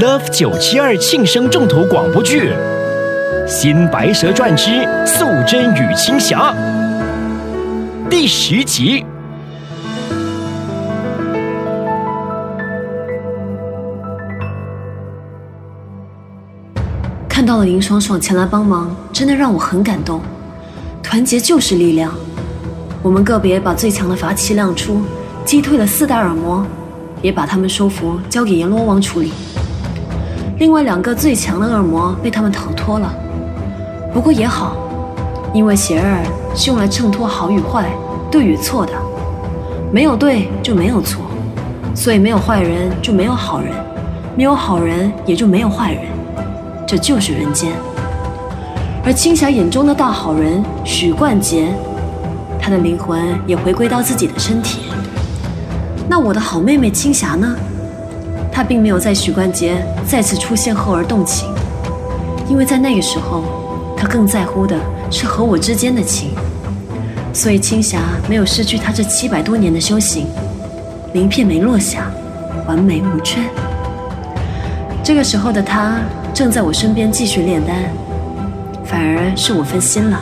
Love 九七二庆生重头广播剧《新白蛇传之素贞与青霞》第十集。看到了林爽爽前来帮忙，真的让我很感动。团结就是力量。我们个别把最强的法器亮出，击退了四大耳魔。也把他们收服，交给阎罗王处理。另外两个最强的恶魔被他们逃脱了。不过也好，因为邪儿是用来衬托好与坏、对与错的，没有对就没有错，所以没有坏人就没有好人，没有好人也就没有坏人，这就是人间。而青霞眼中的大好人许冠杰，他的灵魂也回归到自己的身体。那我的好妹妹青霞呢？他并没有在许冠杰再次出现后而动情，因为在那个时候，他更在乎的是和我之间的情。所以青霞没有失去她这七百多年的修行，鳞片没落下，完美无缺。这个时候的她正在我身边继续炼丹，反而是我分心了。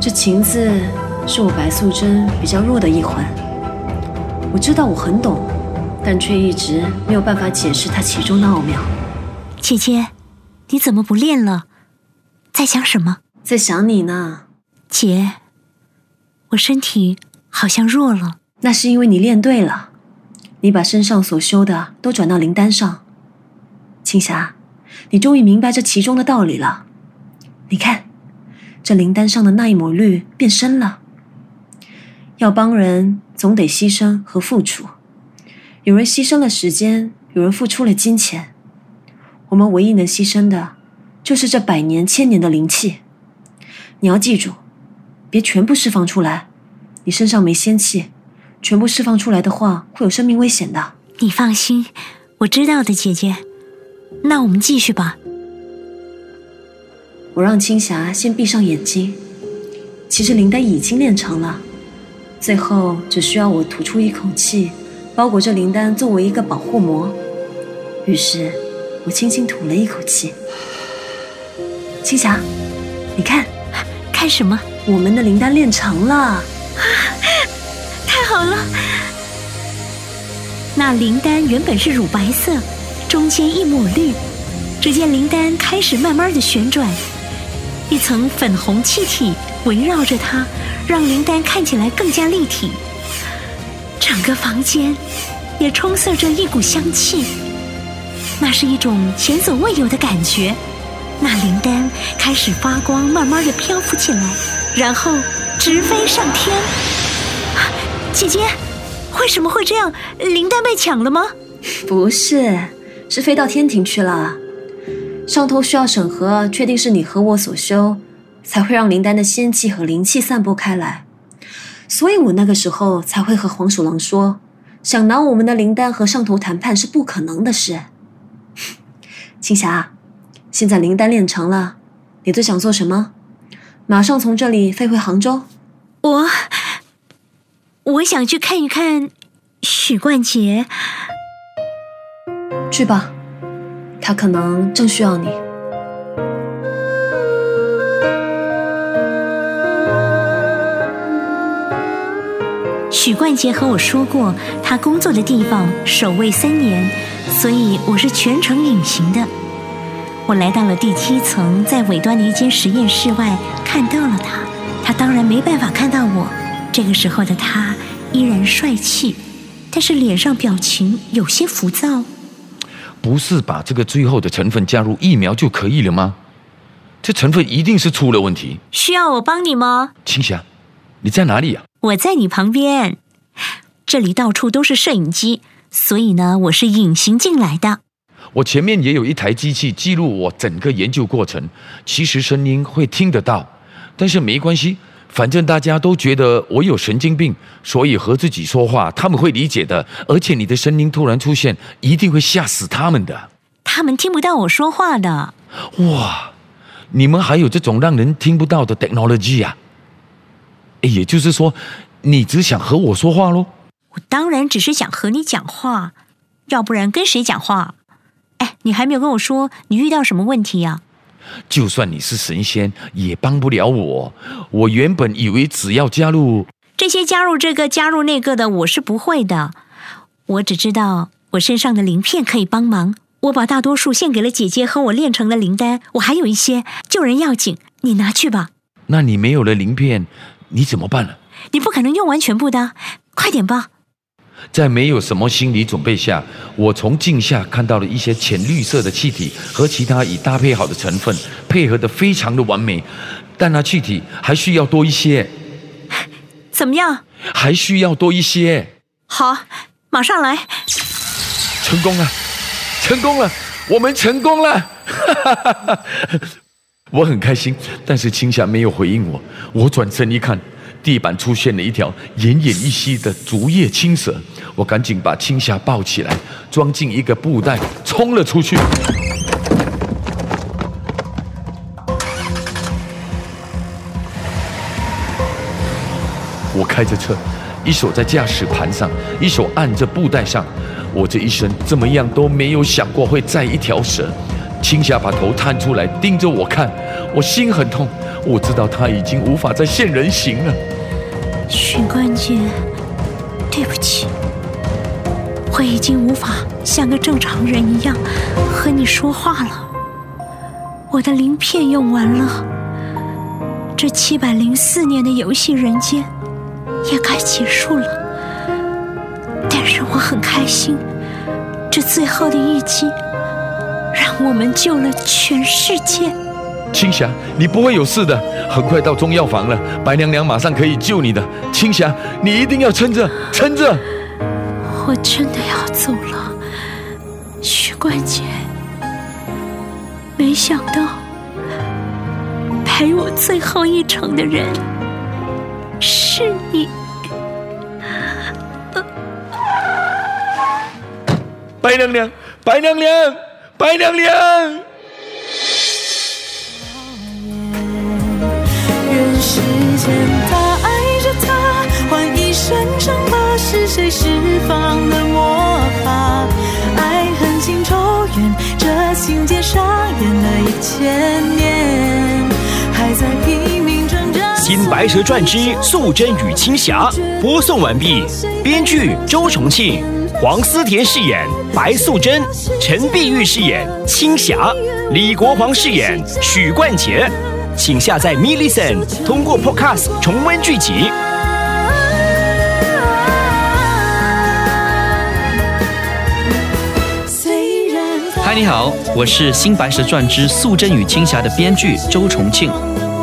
这情字是我白素贞比较弱的一环。我知道我很懂，但却一直没有办法解释它其中的奥妙。姐姐，你怎么不练了？在想什么？在想你呢，姐。我身体好像弱了，那是因为你练对了，你把身上所修的都转到灵丹上。青霞，你终于明白这其中的道理了。你看，这灵丹上的那一抹绿变深了。要帮人。总得牺牲和付出，有人牺牲了时间，有人付出了金钱。我们唯一能牺牲的，就是这百年千年的灵气。你要记住，别全部释放出来。你身上没仙气，全部释放出来的话，会有生命危险的。你放心，我知道的，姐姐。那我们继续吧。我让青霞先闭上眼睛。其实灵丹已经练成了。最后只需要我吐出一口气，包裹着灵丹作为一个保护膜。于是，我轻轻吐了一口气。青霞，你看，看什么？我们的灵丹炼成了！啊，太好了！那灵丹原本是乳白色，中间一抹绿，只见灵丹开始慢慢的旋转，一层粉红气体围绕着它。让灵丹看起来更加立体，整个房间也充塞着一股香气，那是一种前所未有的感觉。那灵丹开始发光，慢慢的漂浮起来，然后直飞上天。姐姐，为什么会这样？灵丹被抢了吗？不是，是飞到天庭去了。上头需要审核，确定是你和我所修。才会让灵丹的仙气和灵气散播开来，所以我那个时候才会和黄鼠狼说，想拿我们的灵丹和上头谈判是不可能的事。青霞，现在灵丹练成了，你最想做什么？马上从这里飞回杭州。我，我想去看一看许冠杰。去吧，他可能正需要你。许冠杰和我说过，他工作的地方守卫森严，所以我是全程隐形的。我来到了第七层，在尾端的一间实验室外看到了他。他当然没办法看到我。这个时候的他依然帅气，但是脸上表情有些浮躁。不是把这个最后的成分加入疫苗就可以了吗？这成分一定是出了问题。需要我帮你吗？青霞，你在哪里呀？我在你旁边，这里到处都是摄影机，所以呢，我是隐形进来的。我前面也有一台机器记录我整个研究过程，其实声音会听得到，但是没关系，反正大家都觉得我有神经病，所以和自己说话他们会理解的。而且你的声音突然出现，一定会吓死他们的。他们听不到我说话的。哇，你们还有这种让人听不到的 technology 啊？也就是说，你只想和我说话喽？我当然只是想和你讲话，要不然跟谁讲话？哎，你还没有跟我说你遇到什么问题呀？就算你是神仙，也帮不了我。我原本以为只要加入这些加入这个加入那个的，我是不会的。我只知道我身上的鳞片可以帮忙。我把大多数献给了姐姐和我炼成了灵丹，我还有一些救人要紧，你拿去吧。那你没有了鳞片，你怎么办呢？你不可能用完全部的，快点吧。在没有什么心理准备下，我从镜下看到了一些浅绿色的气体和其他已搭配好的成分，配合的非常的完美。但那气体还需要多一些。怎么样？还需要多一些。好，马上来。成功了，成功了，我们成功了！我很开心，但是青霞没有回应我。我转身一看。地板出现了一条奄奄一息的竹叶青蛇，我赶紧把青霞抱起来，装进一个布袋，冲了出去。我开着车，一手在驾驶盘上，一手按着布袋上。我这一生怎么样都没有想过会载一条蛇。青霞把头探出来盯着我看，我心很痛，我知道她已经无法再现人形了。许关节，对不起，我已经无法像个正常人一样和你说话了。我的鳞片用完了，这七百零四年的游戏人间也该结束了。但是我很开心，这最后的一击让我们救了全世界。青霞，你不会有事的。很快到中药房了，白娘娘马上可以救你的。青霞，你一定要撑着，撑着。我真的要走了，许冠杰。没想到陪我最后一程的人是你，白娘娘，白娘娘，白娘娘。时间，他爱着她，换一生伤疤，是谁释放的魔法？爱恨情仇怨，这情节上演了一千年，还在拼命挣扎。新《白蛇传之素贞与青霞》播送完毕，编剧周重庆，黄思田饰演白素贞，陈碧玉饰演青霞，李国煌饰演许冠杰。请下载 m i l l i c e n 通过 Podcast 重温剧集。嗨，你好，我是《新白蛇传之素贞与青霞》的编剧周重庆。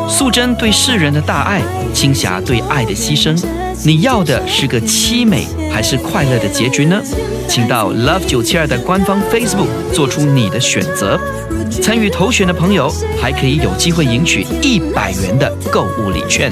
素贞对世人的大爱，青霞对爱的牺牲，你要的是个凄美还是快乐的结局呢？请到 Love 九七二的官方 Facebook 做出你的选择。参与投选的朋友还可以有机会赢取一百元的购物礼券。